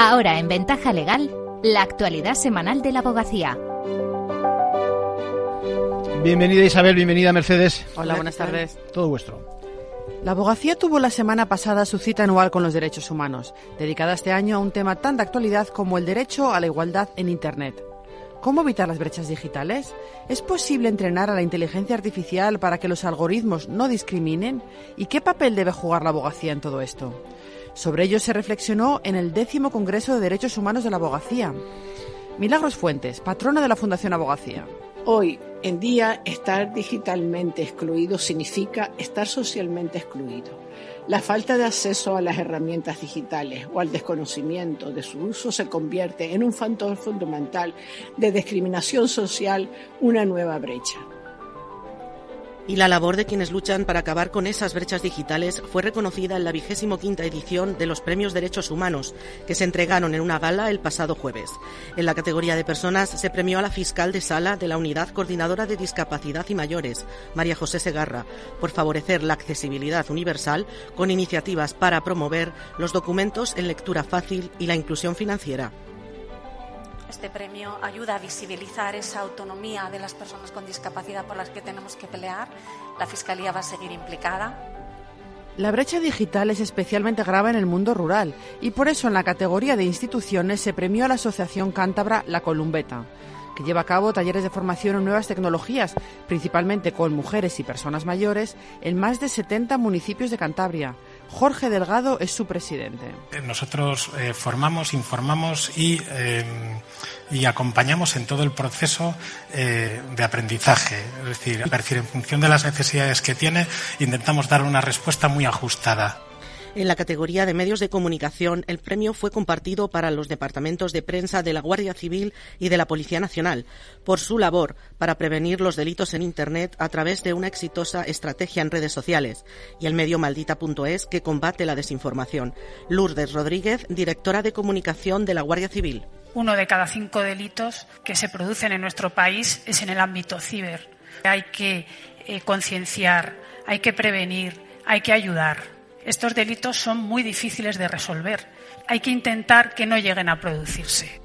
Ahora en Ventaja Legal, la actualidad semanal de la abogacía. Bienvenida Isabel, bienvenida Mercedes. Hola, buenas tardes. Todo vuestro. La abogacía tuvo la semana pasada su cita anual con los derechos humanos, dedicada este año a un tema tan de actualidad como el derecho a la igualdad en Internet. ¿Cómo evitar las brechas digitales? ¿Es posible entrenar a la inteligencia artificial para que los algoritmos no discriminen? ¿Y qué papel debe jugar la abogacía en todo esto? Sobre ello se reflexionó en el décimo Congreso de Derechos Humanos de la Abogacía. Milagros Fuentes, patrona de la Fundación Abogacía. Hoy en día, estar digitalmente excluido significa estar socialmente excluido. La falta de acceso a las herramientas digitales o al desconocimiento de su uso se convierte en un factor fundamental de discriminación social, una nueva brecha y la labor de quienes luchan para acabar con esas brechas digitales fue reconocida en la vigésimo quinta edición de los Premios Derechos Humanos, que se entregaron en una gala el pasado jueves. En la categoría de personas se premió a la fiscal de sala de la Unidad Coordinadora de Discapacidad y Mayores, María José Segarra, por favorecer la accesibilidad universal con iniciativas para promover los documentos en lectura fácil y la inclusión financiera. Este premio ayuda a visibilizar esa autonomía de las personas con discapacidad por las que tenemos que pelear. La Fiscalía va a seguir implicada. La brecha digital es especialmente grave en el mundo rural y por eso en la categoría de instituciones se premió a la Asociación Cántabra La Columbeta, que lleva a cabo talleres de formación en nuevas tecnologías, principalmente con mujeres y personas mayores, en más de 70 municipios de Cantabria. Jorge Delgado es su presidente. Nosotros eh, formamos, informamos y, eh, y, acompañamos en todo el proceso eh, de aprendizaje. Es decir, en función de las necesidades que tiene, intentamos dar una respuesta muy ajustada. En la categoría de medios de comunicación, el premio fue compartido para los departamentos de prensa de la Guardia Civil y de la Policía Nacional por su labor para prevenir los delitos en Internet a través de una exitosa estrategia en redes sociales y el medio maldita.es que combate la desinformación. Lourdes Rodríguez, directora de comunicación de la Guardia Civil. Uno de cada cinco delitos que se producen en nuestro país es en el ámbito ciber. Hay que eh, concienciar, hay que prevenir, hay que ayudar. Estos delitos son muy difíciles de resolver. Hay que intentar que no lleguen a producirse.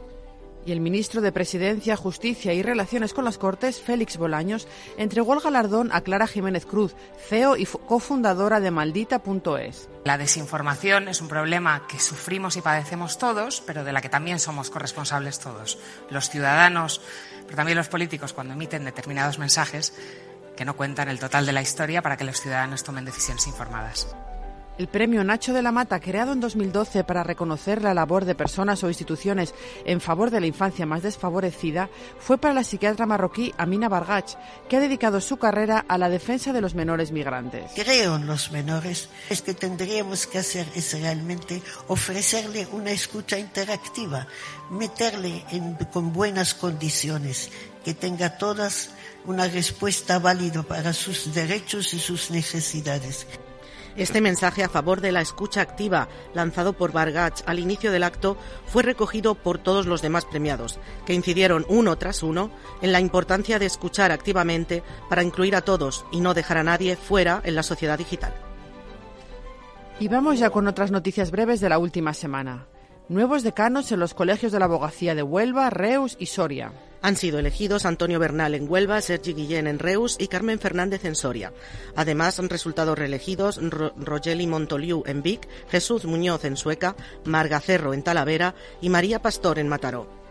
Y el ministro de Presidencia, Justicia y Relaciones con las Cortes, Félix Bolaños, entregó el galardón a Clara Jiménez Cruz, CEO y cofundadora de Maldita.es. La desinformación es un problema que sufrimos y padecemos todos, pero de la que también somos corresponsables todos. Los ciudadanos, pero también los políticos, cuando emiten determinados mensajes que no cuentan el total de la historia para que los ciudadanos tomen decisiones informadas. El premio Nacho de la Mata, creado en 2012 para reconocer la labor de personas o instituciones en favor de la infancia más desfavorecida, fue para la psiquiatra marroquí Amina Bargach, que ha dedicado su carrera a la defensa de los menores migrantes. Creo en los menores. Es que tendríamos que hacer es realmente ofrecerle una escucha interactiva, meterle con buenas condiciones, que tenga todas una respuesta válida para sus derechos y sus necesidades. Este mensaje a favor de la escucha activa, lanzado por Bargach al inicio del acto, fue recogido por todos los demás premiados, que incidieron uno tras uno en la importancia de escuchar activamente para incluir a todos y no dejar a nadie fuera en la sociedad digital. Y vamos ya con otras noticias breves de la última semana. Nuevos decanos en los colegios de la abogacía de Huelva, Reus y Soria. Han sido elegidos Antonio Bernal en Huelva, Sergi Guillén en Reus y Carmen Fernández en Soria. Además, han resultado reelegidos Rogeli Montoliu en Vic, Jesús Muñoz en Sueca, Marga Cerro en Talavera y María Pastor en Mataró.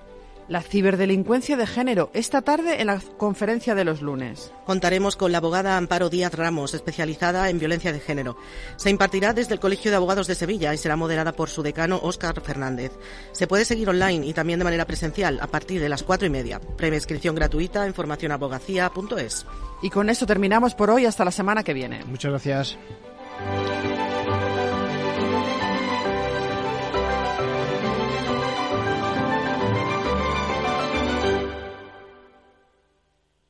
La ciberdelincuencia de género, esta tarde en la conferencia de los lunes. Contaremos con la abogada Amparo Díaz Ramos, especializada en violencia de género. Se impartirá desde el Colegio de Abogados de Sevilla y será moderada por su decano Óscar Fernández. Se puede seguir online y también de manera presencial a partir de las cuatro y media. Previa inscripción gratuita en formacionabogacía.es. Y con esto terminamos por hoy hasta la semana que viene. Muchas gracias.